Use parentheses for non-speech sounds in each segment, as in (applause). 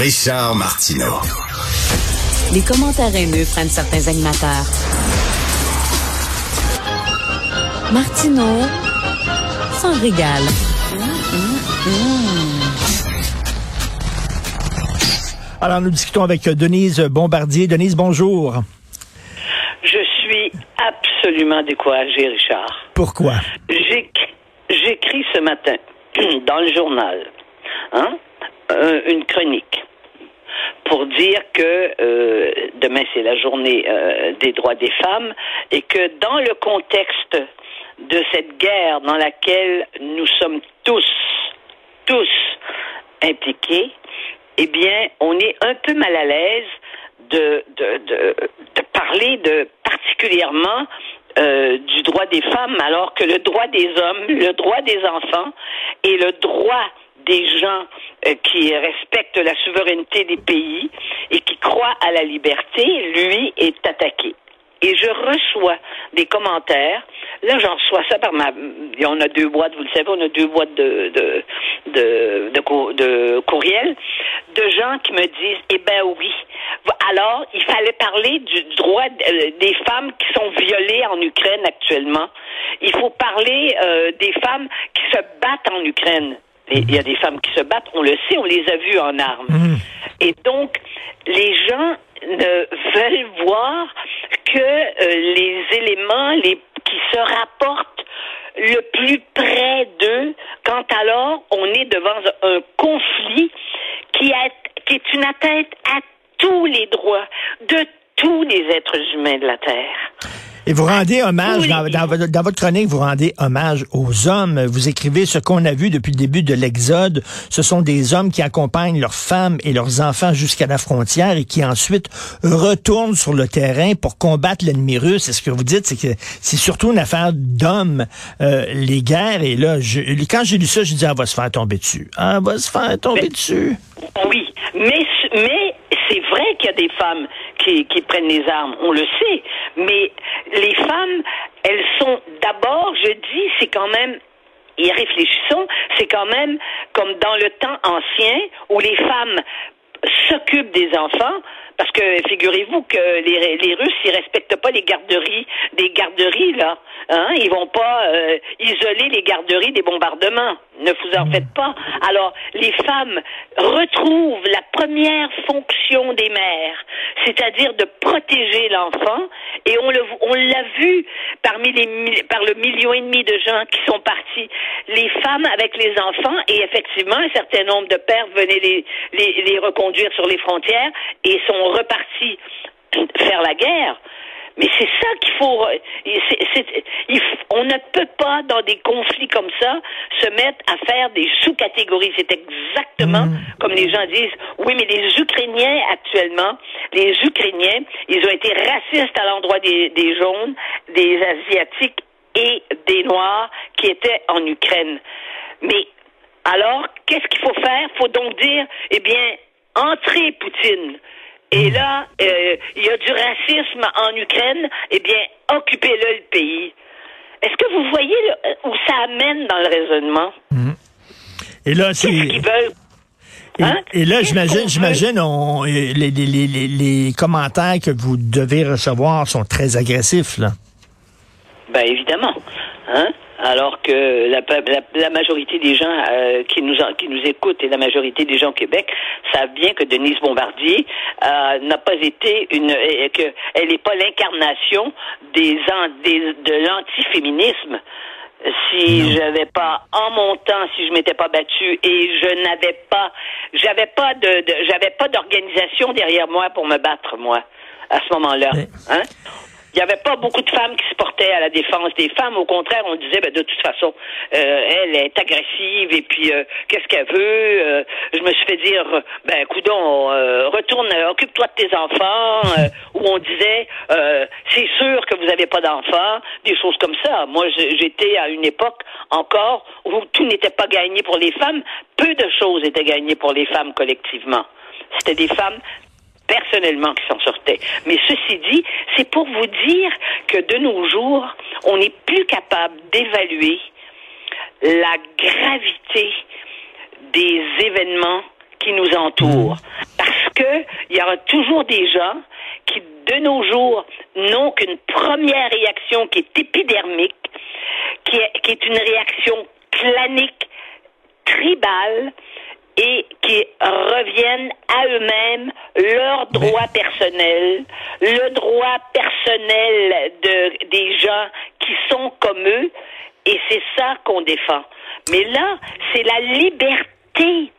Richard Martineau. Les commentaires haineux prennent certains animateurs. Martineau s'en régale. Alors, nous discutons avec Denise Bombardier. Denise, bonjour. Je suis absolument découragée, Richard. Pourquoi? J'écris ce matin (clears throat) dans le journal hein, euh, une chronique pour dire que euh, demain c'est la journée euh, des droits des femmes et que dans le contexte de cette guerre dans laquelle nous sommes tous, tous impliqués, eh bien, on est un peu mal à l'aise de, parler de particulièrement euh, du droit des femmes, alors que le droit des hommes, le droit des enfants et le droit des gens euh, qui respectent la souveraineté des pays et qui croient à la liberté, lui, est attaqué et je reçois des commentaires. Là, j'en reçois ça par ma. On a deux boîtes, vous le savez, on a deux boîtes de de de, de, de courriel de gens qui me disent Eh ben oui. Alors, il fallait parler du droit euh, des femmes qui sont violées en Ukraine actuellement. Il faut parler euh, des femmes qui se battent en Ukraine. Il y a des femmes qui se battent, on le sait, on les a vues en armes. Mmh. Et donc, les gens ne veulent voir que euh, les éléments les, qui se rapportent le plus près d'eux, quand alors on est devant un conflit qui, qui est une atteinte à tous les droits de tous les êtres humains de la Terre. Et vous rendez hommage, dans, dans, votre chronique, vous rendez hommage aux hommes. Vous écrivez ce qu'on a vu depuis le début de l'Exode. Ce sont des hommes qui accompagnent leurs femmes et leurs enfants jusqu'à la frontière et qui ensuite retournent sur le terrain pour combattre l'ennemi russe. Et ce que vous dites, c'est que c'est surtout une affaire d'hommes, euh, les guerres. Et là, je, quand j'ai lu ça, je dis, ah, va se faire tomber dessus. Ah, va se faire tomber dessus. Oui, mais, mais y a des femmes qui, prennent les armes, on le sait, mais les femmes, elles sont d'abord, je dis, c'est quand même et réfléchissons, c'est quand même comme dans le temps ancien où les femmes s'occupent des enfants, parce que figurez-vous que les, les Russes, ils respectent pas les garderies, des garderies là. Hein? Ils vont pas euh, isoler les garderies des bombardements. Ne vous en faites pas. Alors, les femmes retrouvent la première fonction des mères, c'est-à-dire de protéger l'enfant. Et on le, on l'a vu parmi les, par le million et demi de gens qui sont partis. Les femmes avec les enfants, et effectivement, un certain nombre de pères venaient les, les, les reconduire sur les frontières et sont repartis faire la guerre. Mais c'est ça qu'il faut, On ne peut pas, dans des conflits comme ça, se mettre à faire des sous-catégories. C'est exactement mm. comme les gens disent. Oui, mais les Ukrainiens actuellement, les Ukrainiens, ils ont été racistes à l'endroit des, des jaunes, des asiatiques et des noirs qui étaient en Ukraine. Mais alors, qu'est-ce qu'il faut faire? Il faut donc dire, eh bien, entrez Poutine. Et là, euh, il y a du racisme en Ukraine. Eh bien, occupez-le le pays. Est-ce que vous voyez où ça amène dans le raisonnement? Mhm. Et là, c'est. Hein? Et, là, j'imagine, j'imagine, les, les, les, les, commentaires que vous devez recevoir sont très agressifs, là. Ben évidemment. Hein? Alors que la, la, majorité des gens euh, qui nous qui nous écoutent et la majorité des gens au Québec savent bien que Denise Bombardier euh, n'a pas été une que elle n'est pas l'incarnation des, des de l'antiféminisme. Si j'avais pas en mon temps si je m'étais pas battue et je n'avais pas j'avais pas de, de j'avais pas d'organisation derrière moi pour me battre moi à ce moment-là hein? Il n'y avait pas beaucoup de femmes qui se portaient à la défense des femmes. Au contraire, on disait, ben, de toute façon, euh, elle est agressive et puis euh, qu'est-ce qu'elle veut? Euh, je me suis fait dire, ben, coudon, retourne, occupe-toi de tes enfants. (laughs) où on disait, c'est sûr que vous n'avez pas d'enfants, des choses comme ça. Moi, j'étais à une époque encore où tout n'était pas gagné pour les femmes. Peu de choses étaient gagnées pour les femmes collectivement. C'était des femmes personnellement qui s'en sortaient. Mais ceci dit, c'est pour vous dire que de nos jours, on n'est plus capable d'évaluer la gravité des événements qui nous entourent. y aura toujours des gens qui, de nos jours, n'ont qu'une première réaction qui est épidermique, qui est, qui est une réaction clanique, tribale, et qui reviennent à eux-mêmes leur droit personnel, le droit personnel de, des gens qui sont comme eux, et c'est ça qu'on défend. Mais là, c'est la liberté,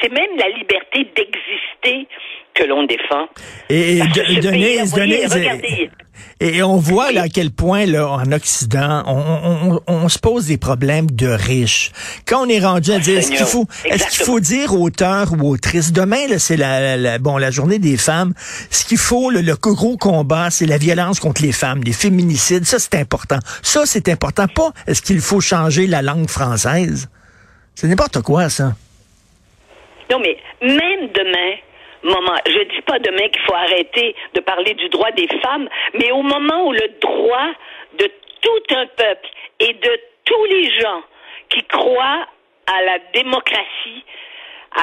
c'est même la liberté d'exister que l'on défend. Et, et et on voit là, à quel point là, en Occident, on, on, on, se pose des problèmes de riches. Quand on est rendu à dire, est-ce qu'il faut, est-ce qu'il faut dire auteur ou autrice? Demain, là, c'est la, bon la journée des femmes. Ce qu'il faut, le, le gros combat, c'est la violence contre les femmes, les féminicides. Ça, c'est important. Ça, c'est important. Pas est-ce qu'il faut changer la langue française? C'est n'importe quoi, ça. Non, mais même demain, moment. Je dis pas demain qu'il faut arrêter de parler du droit des femmes, mais au moment où le droit de tout un peuple et de tous les gens qui croient à la démocratie,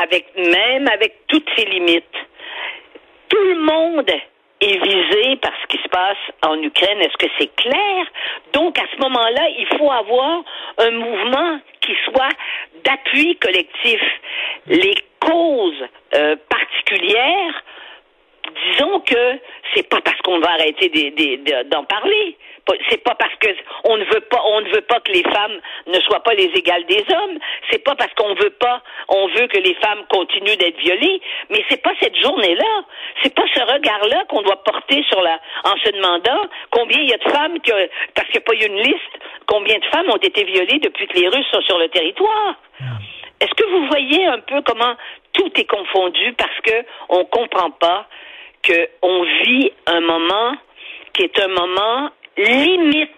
avec même avec toutes ses limites, tout le monde est visé par ce qui se passe en Ukraine. Est-ce que c'est clair? Donc, à ce moment-là, il faut avoir un mouvement qui soit d'appui collectif. Euh, particulières, disons que c'est pas parce qu'on va arrêter d'en parler. C'est pas parce que on ne veut pas, on ne veut pas que les femmes ne soient pas les égales des hommes. C'est pas parce qu'on veut pas, on veut que les femmes continuent d'être violées. Mais c'est pas cette journée-là. C'est pas ce regard-là qu'on doit porter sur la, en se demandant combien il y a de femmes que, parce qu'il n'y a pas eu une liste, combien de femmes ont été violées depuis que les Russes sont sur le territoire. Est-ce que vous voyez un peu comment tout est confondu parce que on comprend pas qu'on vit un moment qui est un moment limite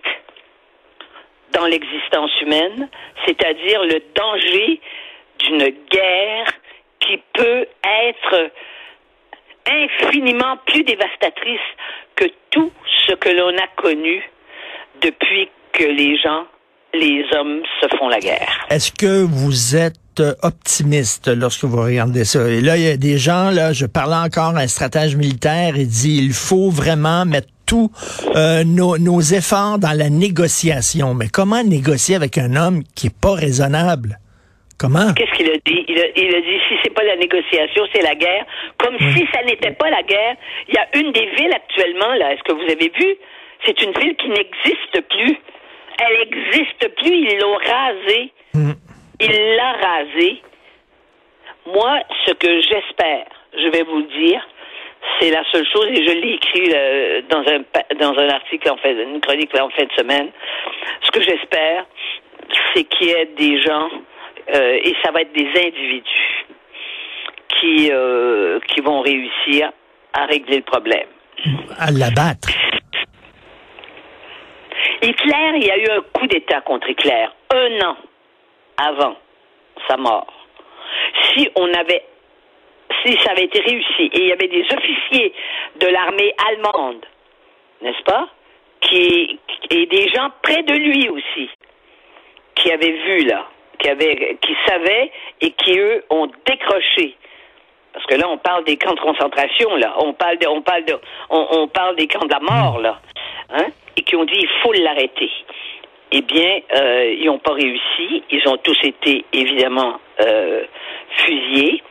dans l'existence humaine, c'est-à-dire le danger d'une guerre qui peut être infiniment plus dévastatrice que tout ce que l'on a connu depuis que les gens, les hommes se font la guerre. Est-ce que vous êtes optimiste lorsque vous regardez ça. Et là, il y a des gens, là, je parlais encore à un stratège militaire, il dit il faut vraiment mettre tous euh, nos, efforts dans la négociation. Mais comment négocier avec un homme qui est pas raisonnable? Comment? Qu'est-ce qu'il a dit? Il a, dit si c'est pas la négociation, c'est la guerre. Comme si ça n'était pas la guerre. Il y a une des villes actuellement, là, est-ce que vous avez vu? C'est une ville qui n'existe plus. Elle n'existe plus, ils l'ont rasée. Hmm. Il l'a rasé. Moi, ce que j'espère, je vais vous le dire, c'est la seule chose, et je l'ai écrit euh, dans un dans un article en fait, une chronique en fin de semaine. Ce que j'espère, c'est qu'il y ait des gens, euh, et ça va être des individus, qui euh, qui vont réussir à régler le problème. À l'abattre. Hitler, il y a eu un coup d'État contre Hitler, un an avant sa mort, si on avait si ça avait été réussi et il y avait des officiers de l'armée allemande, n'est-ce pas, qui et des gens près de lui aussi qui avaient vu là, qui avaient qui savaient et qui eux ont décroché. Parce que là, on parle des camps de concentration, là. On parle de, on parle de, on, parle des camps de la mort, là. Hein? Et qui ont dit, il faut l'arrêter eh bien, euh, ils n'ont pas réussi. Ils ont tous été évidemment euh, fusillés.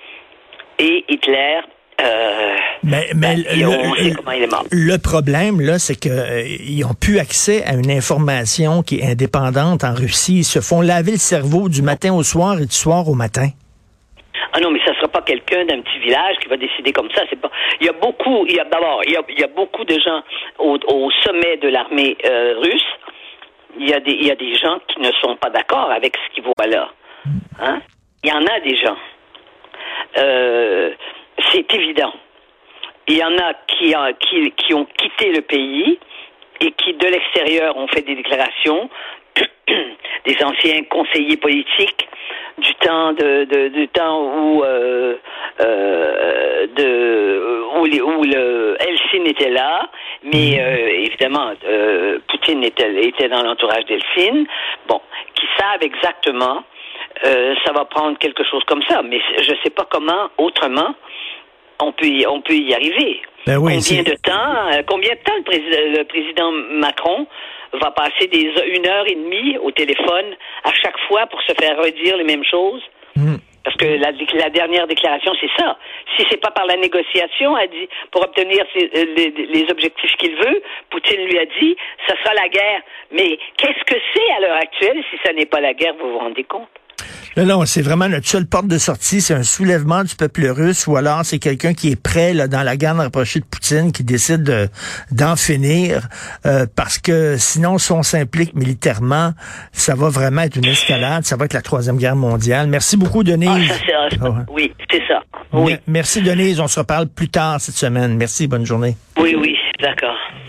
Et Hitler euh, mais, mais ben, le, le, problème, là, c'est qu'ils euh, ont plus accès à une information qui est indépendante en Russie. Ils se font laver le cerveau du matin au soir et du soir au matin. Ah non, mais ça sera pas quelqu'un d'un petit village qui va décider comme ça. C'est pas. Il y a beaucoup. Il y a d'abord, il, il y a, beaucoup de gens au, au sommet de l'armée euh, russe il y, a des, il y a des gens qui ne sont pas d'accord avec ce qu'ils voient là. Hein? Il y en a des gens. Euh, c'est évident. Il y en a qui ont quitté le pays et qui, de l'extérieur, ont fait des déclarations, (coughs) des anciens conseillers politiques du temps de, de du temps où euh, euh, de où, les, où le Helsinki était là, mais euh, évidemment euh, Poutine était, était dans l'entourage d'Helsinki. Bon, qui savent exactement. Ça va prendre quelque chose comme ça, mais je ne sais pas comment autrement on peut y, on peut y arriver. Ben oui, combien de temps, combien de temps le le président Macron va passer des une heure et demie au téléphone à chaque fois pour se faire redire les mêmes choses? Mhm. Parce que la, la dernière déclaration, c'est ça. Si c'est pas par la négociation, a dit, pour obtenir ses- euh, les, les objectifs qu'il veut, Poutine lui a dit, ça sera la guerre. Mais qu'est-ce que c'est à l'heure actuelle si ça n'est pas la guerre, vous vous rendez compte? Là, non, c'est vraiment notre seule porte de sortie, c'est un soulèvement du peuple russe, ou alors c'est quelqu'un qui est prêt là, dans la garde rapprochée de Poutine, qui décide de- d'en finir, euh, parce que sinon, si on s'implique militairement, ça va vraiment être une escalade, ça va être la troisième guerre mondiale. Merci beaucoup, Denise. Ah, ça, c'est, Ah oui, c'est ça. Oui, Me- Merci, Denise. On se reparle plus tard cette semaine. Merci, bonne journée. oui, oui, d'accord.